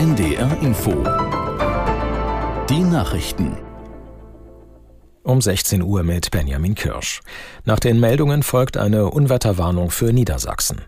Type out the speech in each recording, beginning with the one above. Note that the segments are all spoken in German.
NDR Info. Die Nachrichten. Um 16 Uhr mit Benjamin Kirsch. Nach den Meldungen folgt eine Unwetterwarnung für Niedersachsen.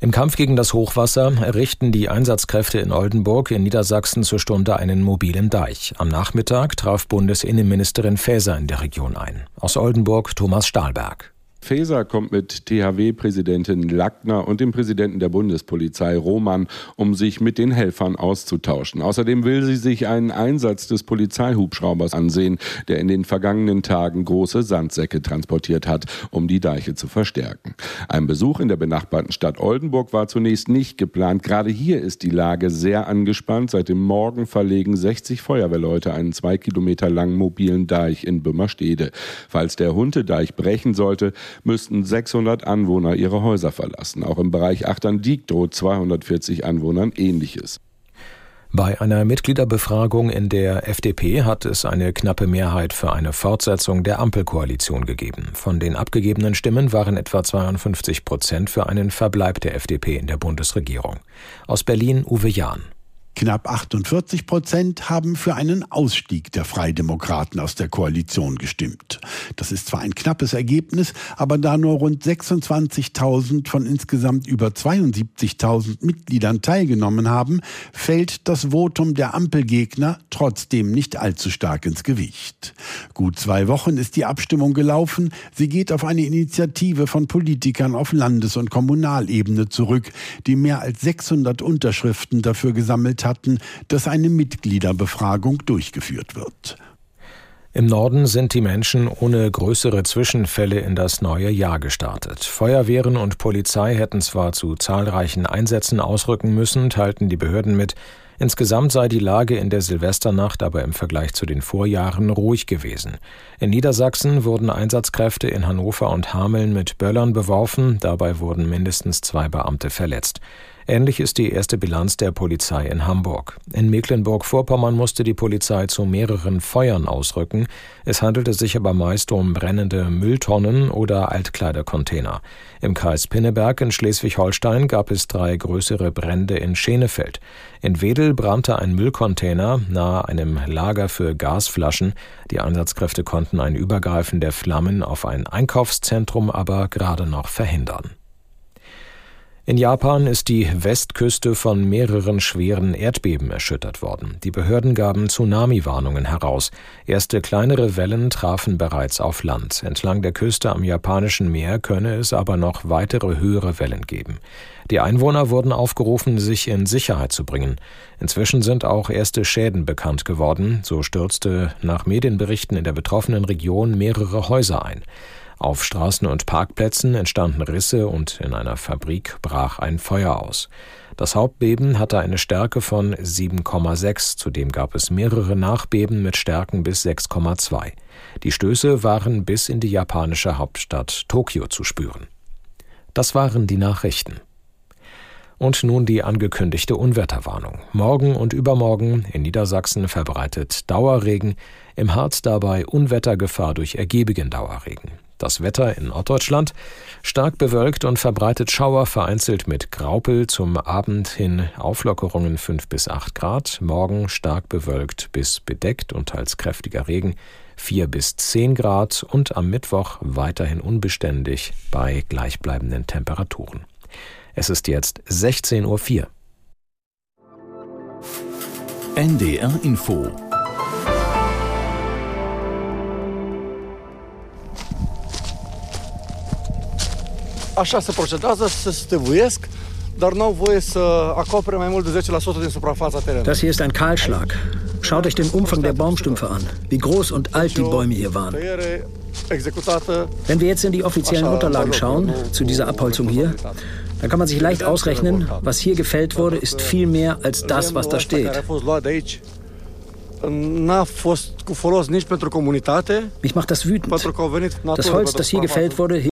Im Kampf gegen das Hochwasser errichten die Einsatzkräfte in Oldenburg in Niedersachsen zur Stunde einen mobilen Deich. Am Nachmittag traf Bundesinnenministerin Faeser in der Region ein. Aus Oldenburg Thomas Stahlberg. Faeser kommt mit THW-Präsidentin Lackner und dem Präsidenten der Bundespolizei Roman, um sich mit den Helfern auszutauschen. Außerdem will sie sich einen Einsatz des Polizeihubschraubers ansehen, der in den vergangenen Tagen große Sandsäcke transportiert hat, um die Deiche zu verstärken. Ein Besuch in der benachbarten Stadt Oldenburg war zunächst nicht geplant. Gerade hier ist die Lage sehr angespannt. Seit dem Morgen verlegen 60 Feuerwehrleute einen zwei Kilometer langen mobilen Deich in Bümmerstede. Falls der Huntedeich brechen sollte, müssten 600 Anwohner ihre Häuser verlassen. Auch im Bereich Achtern-Diek droht 240 Anwohnern Ähnliches. Bei einer Mitgliederbefragung in der FDP hat es eine knappe Mehrheit für eine Fortsetzung der Ampelkoalition gegeben. Von den abgegebenen Stimmen waren etwa 52 Prozent für einen Verbleib der FDP in der Bundesregierung. Aus Berlin Uwe Jahn. Knapp 48 Prozent haben für einen Ausstieg der Freidemokraten aus der Koalition gestimmt. Das ist zwar ein knappes Ergebnis, aber da nur rund 26.000 von insgesamt über 72.000 Mitgliedern teilgenommen haben, fällt das Votum der Ampelgegner trotzdem nicht allzu stark ins Gewicht. Gut zwei Wochen ist die Abstimmung gelaufen. Sie geht auf eine Initiative von Politikern auf Landes- und Kommunalebene zurück, die mehr als 600 Unterschriften dafür gesammelt hatten, dass eine Mitgliederbefragung durchgeführt wird. Im Norden sind die Menschen ohne größere Zwischenfälle in das neue Jahr gestartet. Feuerwehren und Polizei hätten zwar zu zahlreichen Einsätzen ausrücken müssen, teilten die Behörden mit, Insgesamt sei die Lage in der Silvesternacht aber im Vergleich zu den Vorjahren ruhig gewesen. In Niedersachsen wurden Einsatzkräfte in Hannover und Hameln mit Böllern beworfen, dabei wurden mindestens zwei Beamte verletzt. Ähnlich ist die erste Bilanz der Polizei in Hamburg. In Mecklenburg-Vorpommern musste die Polizei zu mehreren Feuern ausrücken. Es handelte sich aber meist um brennende Mülltonnen oder Altkleidercontainer. Im Kreis Pinneberg in Schleswig-Holstein gab es drei größere Brände in Schenefeld. In Wedel brannte ein Müllcontainer nahe einem Lager für Gasflaschen. Die Einsatzkräfte konnten ein Übergreifen der Flammen auf ein Einkaufszentrum aber gerade noch verhindern. In Japan ist die Westküste von mehreren schweren Erdbeben erschüttert worden. Die Behörden gaben Tsunami-Warnungen heraus. Erste kleinere Wellen trafen bereits auf Land. Entlang der Küste am japanischen Meer könne es aber noch weitere höhere Wellen geben. Die Einwohner wurden aufgerufen, sich in Sicherheit zu bringen. Inzwischen sind auch erste Schäden bekannt geworden. So stürzte nach Medienberichten in der betroffenen Region mehrere Häuser ein. Auf Straßen und Parkplätzen entstanden Risse und in einer Fabrik brach ein Feuer aus. Das Hauptbeben hatte eine Stärke von 7,6, zudem gab es mehrere Nachbeben mit Stärken bis 6,2. Die Stöße waren bis in die japanische Hauptstadt Tokio zu spüren. Das waren die Nachrichten. Und nun die angekündigte Unwetterwarnung. Morgen und übermorgen in Niedersachsen verbreitet Dauerregen, im Harz dabei Unwettergefahr durch ergiebigen Dauerregen. Das Wetter in Norddeutschland. Stark bewölkt und verbreitet Schauer vereinzelt mit Graupel. Zum Abend hin Auflockerungen 5 bis 8 Grad, morgen stark bewölkt bis bedeckt und teils kräftiger Regen 4 bis 10 Grad. Und am Mittwoch weiterhin unbeständig bei gleichbleibenden Temperaturen. Es ist jetzt 16.04 Uhr. NDR Info Așa se procedează, se stevuiesc, dar nu au voie să acopere mai mult de 10% din suprafața terenului. Das hier ist ein Kahlschlag. Schaut euch den Umfang der Baumstümpfe an, wie groß und alt die Bäume hier waren. Wenn wir jetzt in die offiziellen Unterlagen schauen, zu dieser Abholzung hier, dann kann man sich leicht ausrechnen, was hier gefällt wurde, ist viel mehr als das, was da steht. Mich macht das wütend. Das Holz, das hier gefällt wurde,